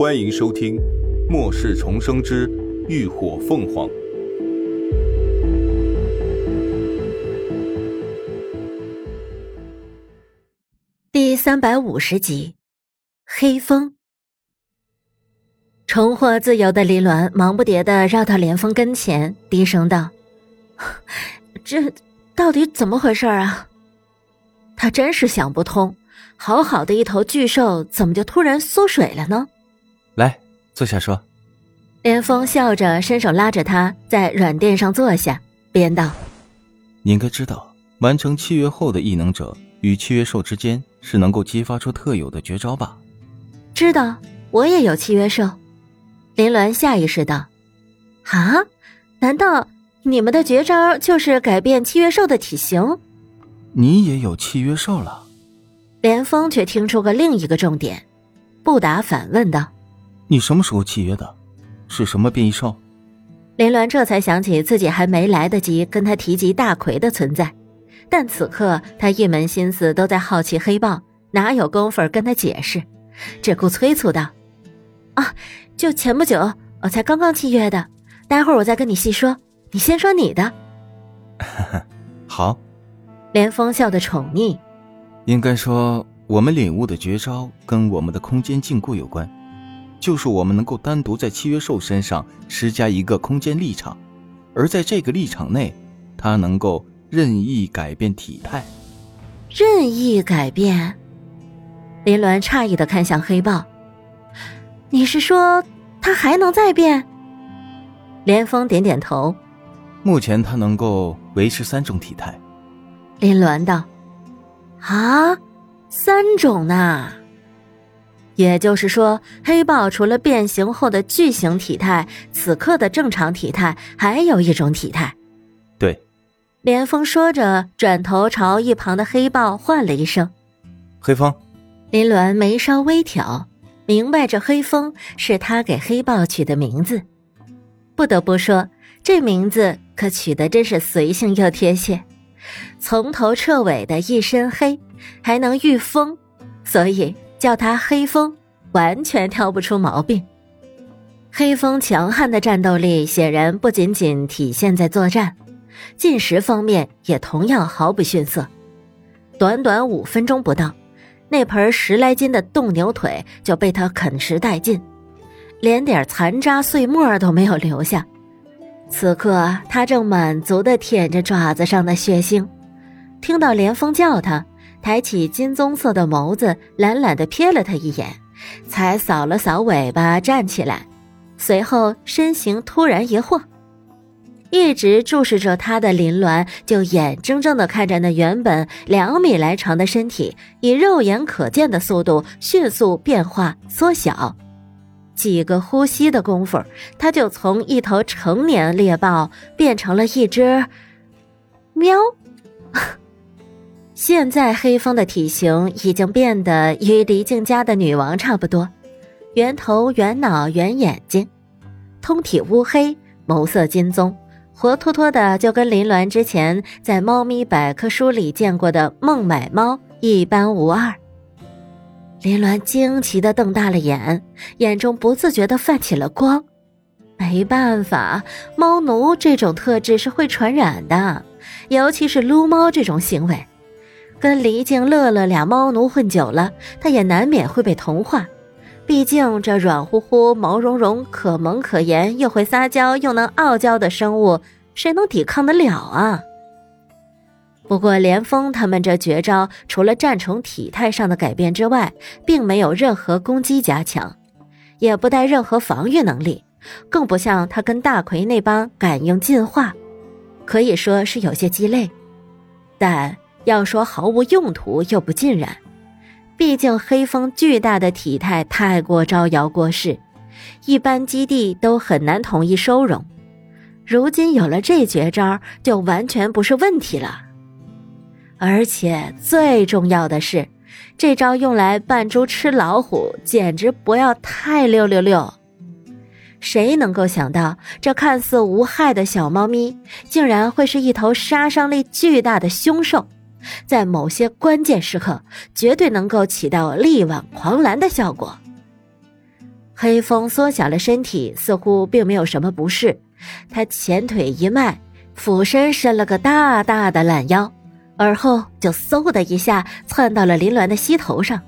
欢迎收听《末世重生之浴火凤凰》第三百五十集。黑风，重获自由的林鸾忙不迭的绕到连峰跟前，低声道：“ 这到底怎么回事啊？”他真是想不通，好好的一头巨兽，怎么就突然缩水了呢？来，坐下说。连峰笑着伸手拉着他在软垫上坐下，边道：“你应该知道，完成契约后的异能者与契约兽之间是能够激发出特有的绝招吧？”知道，我也有契约兽。林鸾下意识道：“啊，难道你们的绝招就是改变契约兽的体型？”你也有契约兽了，连峰却听出个另一个重点，不答反问道：“你什么时候契约的？是什么变异兽？”林鸾这才想起自己还没来得及跟他提及大奎的存在，但此刻他一门心思都在好奇黑豹，哪有功夫跟他解释？只顾催促道：“啊，就前不久我才刚刚契约的，待会儿我再跟你细说。你先说你的。”好。连峰笑得宠溺，应该说，我们领悟的绝招跟我们的空间禁锢有关，就是我们能够单独在契约兽身上施加一个空间立场，而在这个立场内，它能够任意改变体态。任意改变？林鸾诧异的看向黑豹，你是说它还能再变？连峰点点头，目前它能够维持三种体态。林鸾道：“啊，三种呢？也就是说，黑豹除了变形后的巨型体态，此刻的正常体态，还有一种体态。”对，连峰说着，转头朝一旁的黑豹唤了一声：“黑风。”林鸾眉梢微挑，明白这黑风是他给黑豹取的名字。不得不说，这名字可取得真是随性又贴切。从头彻尾的一身黑，还能御风，所以叫他黑风，完全挑不出毛病。黑风强悍的战斗力显然不仅仅体现在作战，进食方面也同样毫不逊色。短短五分钟不到，那盆十来斤的冻牛腿就被他啃食殆尽，连点残渣碎末都没有留下。此刻，他正满足的舔着爪子上的血腥，听到连峰叫他，抬起金棕色的眸子，懒懒的瞥了他一眼，才扫了扫尾巴，站起来，随后身形突然一晃，一直注视着他的林鸾就眼睁睁的看着那原本两米来长的身体，以肉眼可见的速度迅速变化缩小。几个呼吸的功夫，他就从一头成年猎豹变成了一只喵。现在黑风的体型已经变得与黎静家的女王差不多，圆头、圆脑、圆眼睛，通体乌黑，眸色金棕，活脱脱的就跟林鸾之前在猫咪百科书里见过的孟买猫一般无二。林鸾惊奇的瞪大了眼，眼中不自觉的泛起了光。没办法，猫奴这种特质是会传染的，尤其是撸猫这种行为。跟黎静、乐乐俩猫奴混久了，他也难免会被同化。毕竟这软乎乎、毛茸茸、可萌可言，又会撒娇又能傲娇的生物，谁能抵抗得了啊？不过，连峰他们这绝招除了战虫体态上的改变之外，并没有任何攻击加强，也不带任何防御能力，更不像他跟大奎那帮感应进化，可以说是有些鸡肋。但要说毫无用途，又不尽然。毕竟黑风巨大的体态太过招摇过市，一般基地都很难统一收容。如今有了这绝招，就完全不是问题了。而且最重要的是，这招用来扮猪吃老虎，简直不要太六六六！谁能够想到，这看似无害的小猫咪，竟然会是一头杀伤力巨大的凶兽，在某些关键时刻，绝对能够起到力挽狂澜的效果。黑风缩小了身体，似乎并没有什么不适。他前腿一迈，俯身伸了个大大的懒腰，而后就嗖的一下窜到了林鸾的膝头上，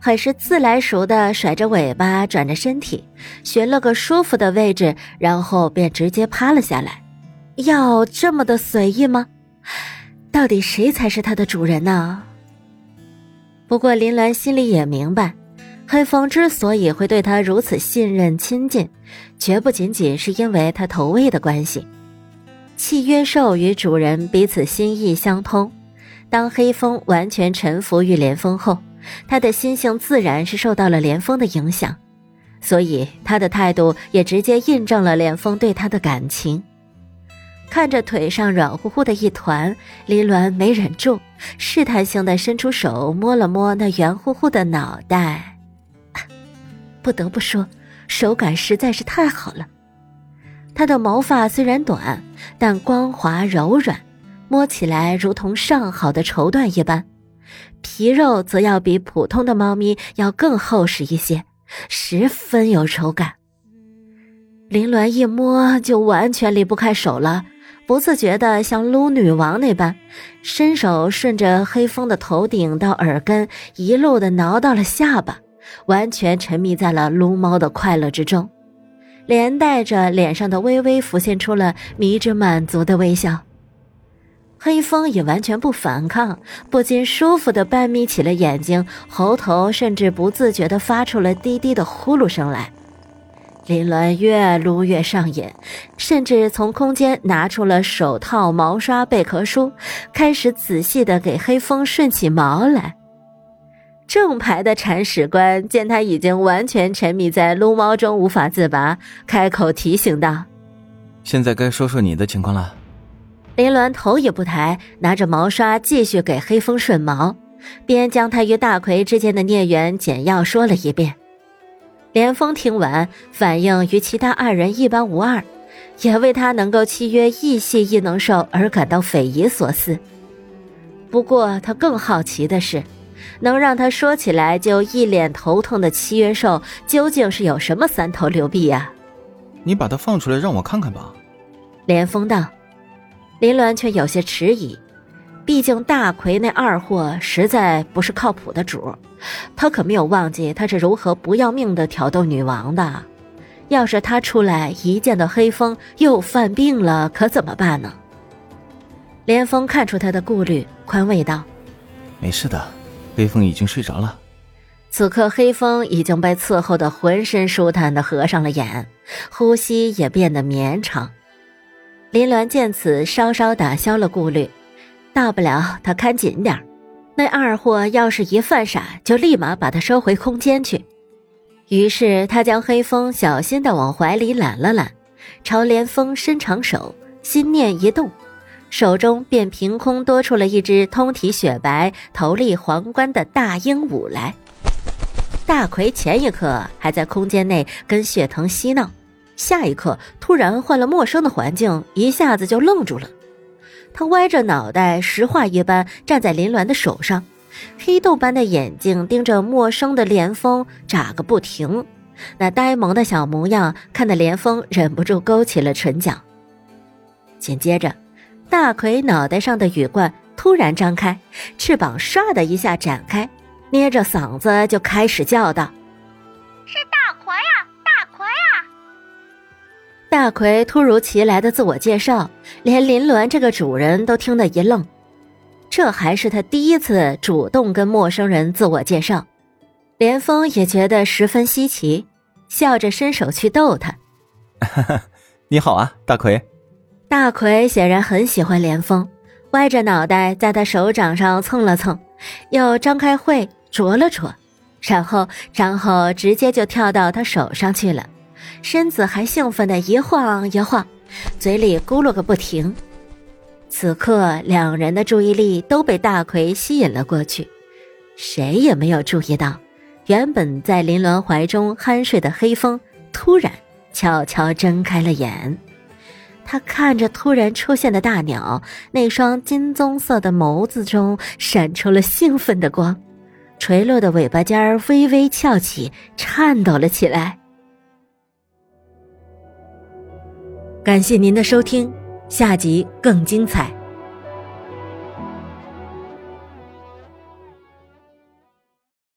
很是自来熟的甩着尾巴，转着身体，寻了个舒服的位置，然后便直接趴了下来。要这么的随意吗？到底谁才是他的主人呢？不过林鸾心里也明白。黑风之所以会对他如此信任亲近，绝不仅仅是因为他投喂的关系。契约兽与主人彼此心意相通，当黑风完全臣服于连峰后，他的心性自然是受到了连峰的影响，所以他的态度也直接印证了连峰对他的感情。看着腿上软乎乎的一团，林鸾没忍住，试探性的伸出手摸了摸那圆乎乎的脑袋。不得不说，手感实在是太好了。它的毛发虽然短，但光滑柔软，摸起来如同上好的绸缎一般。皮肉则要比普通的猫咪要更厚实一些，十分有手感。林鸾一摸就完全离不开手了，不自觉的像撸女王那般，伸手顺着黑风的头顶到耳根，一路的挠到了下巴。完全沉迷在了撸猫的快乐之中，连带着脸上的微微浮现出了迷之满足的微笑。黑风也完全不反抗，不禁舒服的半眯起了眼睛，喉头甚至不自觉的发出了低低的呼噜声来。林鸾越撸越上瘾，甚至从空间拿出了手套、毛刷、贝壳梳，开始仔细的给黑风顺起毛来。正牌的铲屎官见他已经完全沉迷在撸猫中无法自拔，开口提醒道：“现在该说说你的情况了。”林鸾头也不抬，拿着毛刷继续给黑风顺毛，边将他与大奎之间的孽缘简要说了一遍。连峰听完，反应与其他二人一般无二，也为他能够契约异系异能兽而感到匪夷所思。不过他更好奇的是。能让他说起来就一脸头疼的契约兽，究竟是有什么三头六臂呀？你把它放出来让我看看吧。连峰道，林鸾却有些迟疑，毕竟大奎那二货实在不是靠谱的主，他可没有忘记他是如何不要命的挑逗女王的。要是他出来一见到黑风又犯病了，可怎么办呢？连峰看出他的顾虑，宽慰道：“没事的。”黑风已经睡着了。此刻，黑风已经被伺候的浑身舒坦的合上了眼，呼吸也变得绵长。林鸾见此，稍稍打消了顾虑，大不了他看紧点那二货要是一犯傻，就立马把他收回空间去。于是，他将黑风小心的往怀里揽了揽，朝连峰伸长手，心念一动。手中便凭空多出了一只通体雪白、头立皇冠的大鹦鹉来。大奎前一刻还在空间内跟血藤嬉闹，下一刻突然换了陌生的环境，一下子就愣住了。他歪着脑袋，石化一般站在林鸾的手上，黑豆般的眼睛盯着陌生的连峰眨个不停，那呆萌的小模样看得连峰忍不住勾起了唇角。紧接着。大奎脑袋上的羽冠突然张开，翅膀唰的一下展开，捏着嗓子就开始叫道：“是大大奎突如其来的自我介绍，连林鸾这个主人都听得一愣。这还是他第一次主动跟陌生人自我介绍，连峰也觉得十分稀奇，笑着伸手去逗他：“哈哈，你好啊，大奎。”大奎显然很喜欢连峰，歪着脑袋在他手掌上蹭了蹭，又张开喙啄了啄，然后然后直接就跳到他手上去了，身子还兴奋的一晃一晃，嘴里咕噜个不停。此刻两人的注意力都被大奎吸引了过去，谁也没有注意到，原本在林鸾怀中酣睡的黑风突然悄悄睁开了眼。他看着突然出现的大鸟，那双金棕色的眸子中闪出了兴奋的光，垂落的尾巴尖儿微微翘起，颤抖了起来。感谢您的收听，下集更精彩。